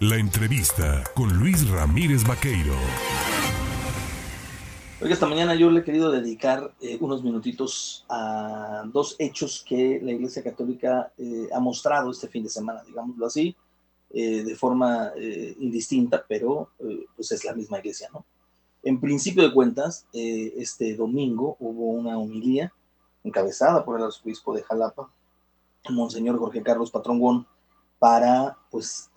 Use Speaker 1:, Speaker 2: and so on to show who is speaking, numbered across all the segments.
Speaker 1: La entrevista con Luis Ramírez Vaqueiro.
Speaker 2: Hoy esta mañana yo le he querido dedicar eh, unos minutitos a dos hechos que la Iglesia Católica eh, ha mostrado este fin de semana, digámoslo así, eh, de forma indistinta, pero pues es la misma Iglesia, ¿no? En principio de cuentas, este domingo hubo una homilía encabezada por el arzobispo de Jalapa, Monseñor Jorge Carlos Patrón para, pues,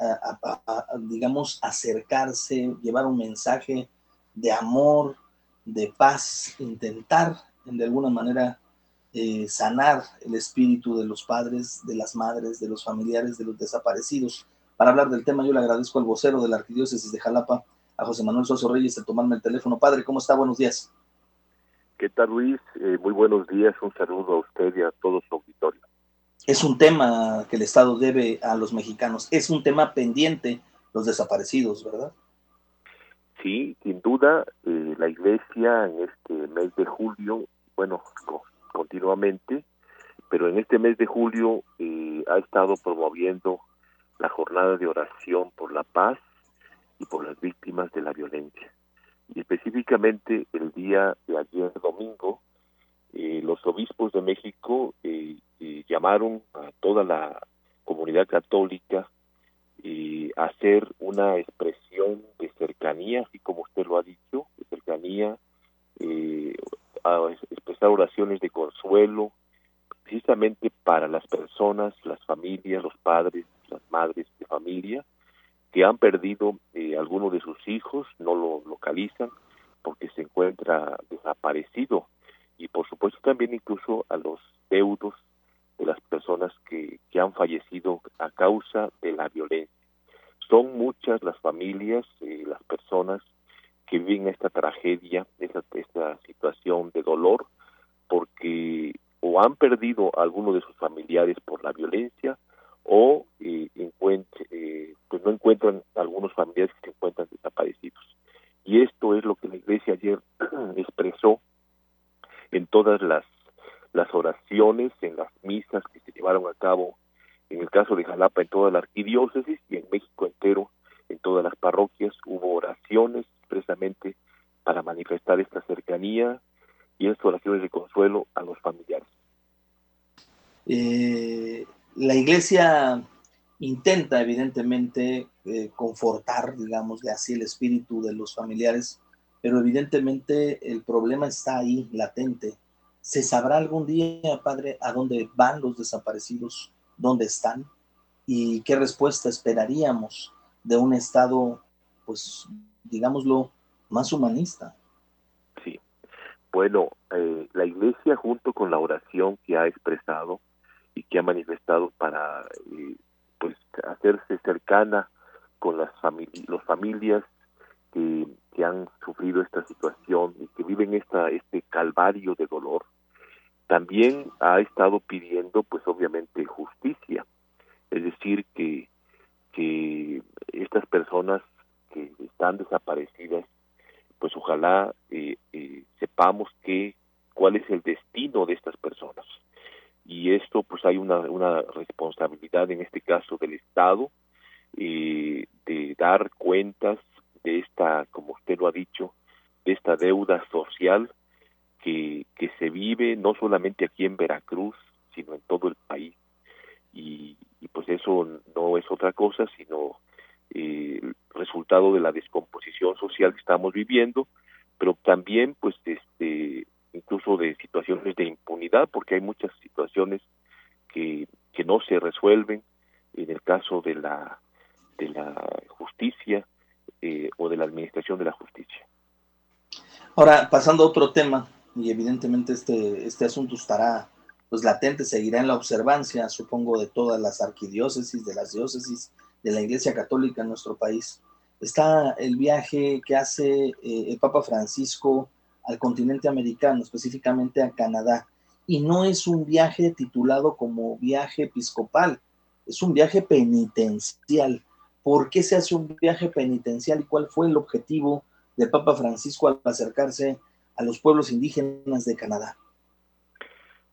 Speaker 2: digamos, acercarse, llevar un mensaje de amor, de paz, intentar de alguna manera eh, sanar el espíritu de los padres, de las madres, de los familiares, de los desaparecidos. Para hablar del tema, yo le agradezco al vocero de la Arquidiócesis de Jalapa, a José Manuel Soso Reyes, de tomarme el teléfono. Padre, ¿cómo está? Buenos días.
Speaker 3: ¿Qué tal, Luis? Eh, muy buenos días. Un saludo a usted y a todo su auditorio
Speaker 2: es un tema que el Estado debe a los mexicanos, es un tema pendiente los desaparecidos, ¿verdad?
Speaker 3: Sí, sin duda, eh, la Iglesia en este mes de julio, bueno, continuamente, pero en este mes de julio eh, ha estado promoviendo la jornada de oración por la paz y por las víctimas de la violencia. Y específicamente el día de ayer domingo, eh, los obispos de México llamaron a toda la comunidad católica y hacer una expresión de cercanía, así como usted lo ha dicho, de cercanía, eh, a expresar oraciones de consuelo, precisamente para las personas, las familias, los padres, las madres de familia, que han perdido eh, alguno de sus hijos, no lo localizan porque se encuentra desaparecido y por supuesto también incluso a los deudos de las personas que, que han fallecido a causa de la violencia. Son muchas las familias, y las personas que viven esta tragedia, esta, esta situación de dolor, porque o han perdido a alguno de sus familiares por la violencia o eh, eh, pues no encuentran algunos familiares que se encuentran desaparecidos. Y esto es lo que la Iglesia ayer expresó en todas las las oraciones en las misas que se llevaron a cabo en el caso de Jalapa en toda la arquidiócesis y en México entero en todas las parroquias hubo oraciones precisamente para manifestar esta cercanía y estas oraciones de consuelo a los familiares.
Speaker 2: Eh, la iglesia intenta evidentemente eh, confortar, digámosle así, el espíritu de los familiares, pero evidentemente el problema está ahí, latente. ¿Se sabrá algún día, padre, a dónde van los desaparecidos, dónde están? ¿Y qué respuesta esperaríamos de un Estado, pues, digámoslo, más humanista?
Speaker 3: Sí. Bueno, eh, la Iglesia junto con la oración que ha expresado y que ha manifestado para, eh, pues, hacerse cercana con las familias, los familias que, han sufrido esta situación y que viven esta este calvario de dolor, también ha estado pidiendo, pues obviamente, justicia. Es decir, que, que estas personas que están desaparecidas, pues ojalá eh, eh, sepamos que cuál es el destino de estas personas. Y esto, pues hay una, una responsabilidad, en este caso, del Estado, eh, de dar cuentas de esta, como usted lo ha dicho, de esta deuda social que, que se vive no solamente aquí en Veracruz, sino en todo el país. Y, pues eso no es otra cosa, sino eh, resultado de la descomposición social que estamos viviendo, pero también pues este incluso de situaciones de impunidad, porque hay muchas situaciones que, que no se resuelven en el caso de la de la de la justicia.
Speaker 2: Ahora, pasando a otro tema, y evidentemente este, este asunto estará pues latente, seguirá en la observancia, supongo, de todas las arquidiócesis, de las diócesis, de la Iglesia Católica en nuestro país. Está el viaje que hace eh, el Papa Francisco al continente americano, específicamente a Canadá, y no es un viaje titulado como viaje episcopal, es un viaje penitencial. ¿Por qué se hace un viaje penitencial y cuál fue el objetivo del Papa Francisco al acercarse a los pueblos indígenas de Canadá.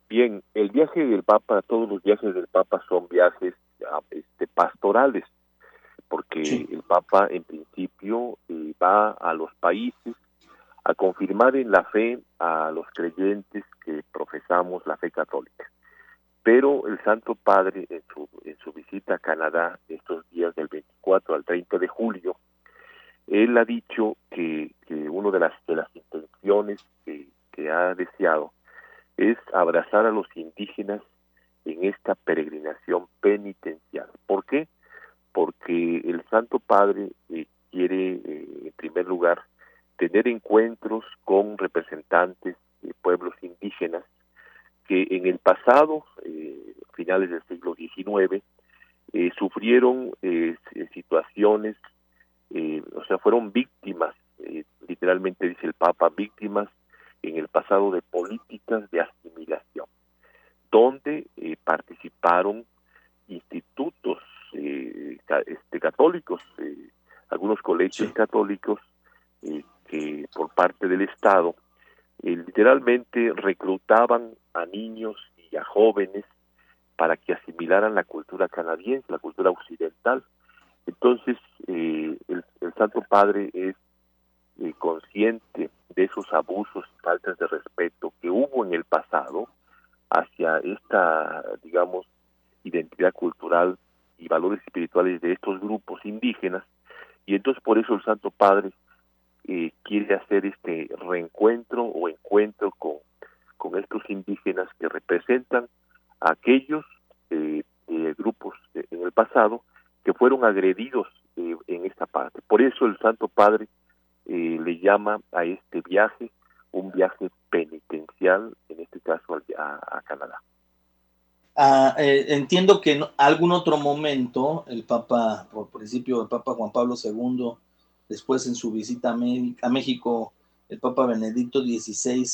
Speaker 3: Bien, el viaje del Papa, todos los viajes del Papa son viajes ah, este, pastorales, porque el Papa en principio eh, va a los países a confirmar en la fe a los creyentes que profesamos la fe católica. Pero el Santo Padre en su, en su visita a Canadá estos días del 24 al 30 de julio, él ha dicho que, una de las, de las intenciones que, que ha deseado es abrazar a los indígenas en esta peregrinación penitencial. ¿Por qué? Porque el Santo Padre eh, quiere, eh, en primer lugar, tener encuentros con representantes de pueblos indígenas que en el pasado, eh, finales del siglo XIX, sufrieron situaciones, o sea, fueron víctimas, literalmente dice el Papa, víctimas en el pasado de políticas de asimilación donde eh, participaron institutos eh, este, católicos, eh, algunos colegios católicos que por parte del Estado literalmente reclutaban a niños y a jóvenes para que asimilaran la cultura canadiense, la cultura occidental. Entonces, el, el, Santo Padre es consciente de esos abusos y faltas de respeto que hubo en el pasado, hacia esta, digamos, identidad cultural y valores espirituales de estos grupos indígenas. Y entonces por eso el Santo Padre eh, quiere hacer este reencuentro o encuentro con, con estos indígenas que representan a aquellos eh, grupos en el pasado que fueron agredidos eh, en esta parte. Por eso el Santo Padre le llama a este viaje un viaje penitencial, en este caso a, Canadá.
Speaker 2: Ah, eh, entiendo que en algún otro momento el Papa, por principio el Papa Juan Pablo II, después en su visita a, México, el Papa Benedicto XVI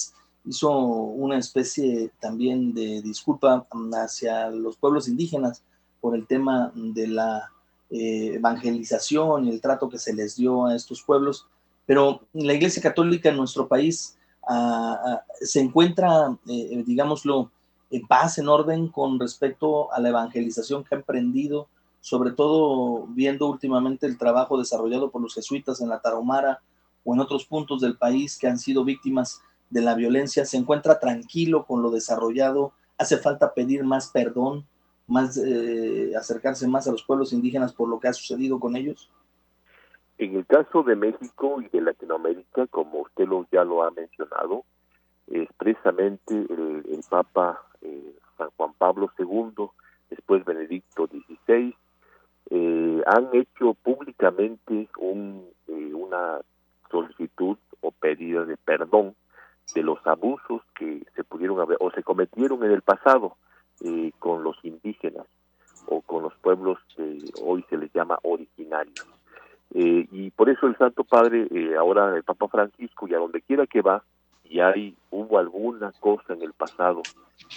Speaker 2: hizo una especie también de disculpa hacia los pueblos indígenas por el tema de la eh, evangelización y el trato que se les dio a estos pueblos, pero la Iglesia Católica en nuestro país se encuentra, eh, digámoslo, en paz, en orden con respecto a la evangelización que ha emprendido, sobre todo viendo últimamente el trabajo desarrollado por los jesuitas en la Tarahumara o en otros puntos del país que han sido víctimas de la violencia, se encuentra tranquilo con lo desarrollado, hace falta pedir más perdón, más eh, acercarse más a los pueblos indígenas por lo que ha sucedido con ellos.
Speaker 3: En el caso de México y de Latinoamérica, como usted lo, ya lo ha mencionado, expresamente el, Papa eh, San Juan Pablo II, después Benedicto XVI, eh, han hecho públicamente un, eh, una solicitud o pedido de perdón de los abusos que se pudieron haber o se cometieron en el pasado con los indígenas o con los pueblos que hoy se les llama originarios. Eh, y por eso el Santo Padre, eh, ahora el Papa Francisco, y a donde quiera que va, y hay, hubo alguna cosa en el pasado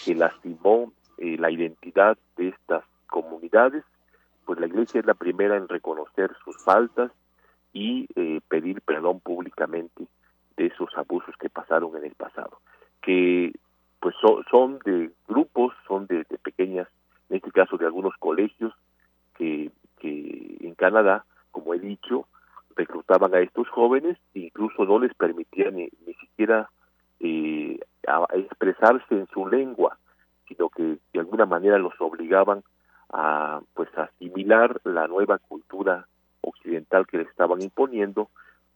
Speaker 3: que lastimó eh, la identidad de estas comunidades, pues la Iglesia es la primera en reconocer sus faltas y pedir perdón públicamente de esos abusos que pasaron en el pasado, que pues son de grupos, son de, de, pequeñas, en este caso de algunos colegios que, que en Canadá como he dicho, reclutaban a estos jóvenes e incluso no les permitían ni, siquiera eh, expresarse en su lengua, sino que de alguna manera los obligaban a pues asimilar la nueva cultura occidental que les estaban imponiendo,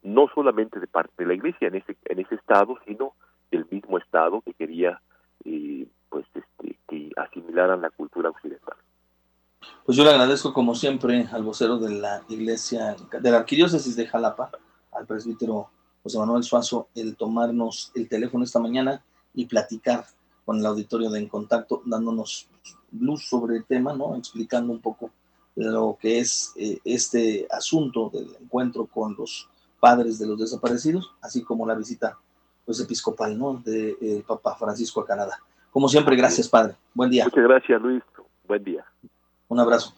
Speaker 3: no solamente de parte de la iglesia en ese, en ese estado, sino del mismo estado que quería eh, pues este, que asimilaran la cultura occidental.
Speaker 2: Pues yo le agradezco como siempre al vocero de la iglesia, de la arquidiócesis de Jalapa, al presbítero José Manuel Suazo, el tomarnos el teléfono esta mañana y platicar con el auditorio de En Contacto, dándonos luz sobre el tema, ¿no? Explicando un poco lo que es eh, este asunto del encuentro con los padres de los desaparecidos, así como la visita pues, episcopal, ¿no? De eh, Papa Francisco a Canadá. Como siempre, gracias, padre. Buen día.
Speaker 3: Muchas gracias, Luis. Buen día.
Speaker 2: Un abrazo.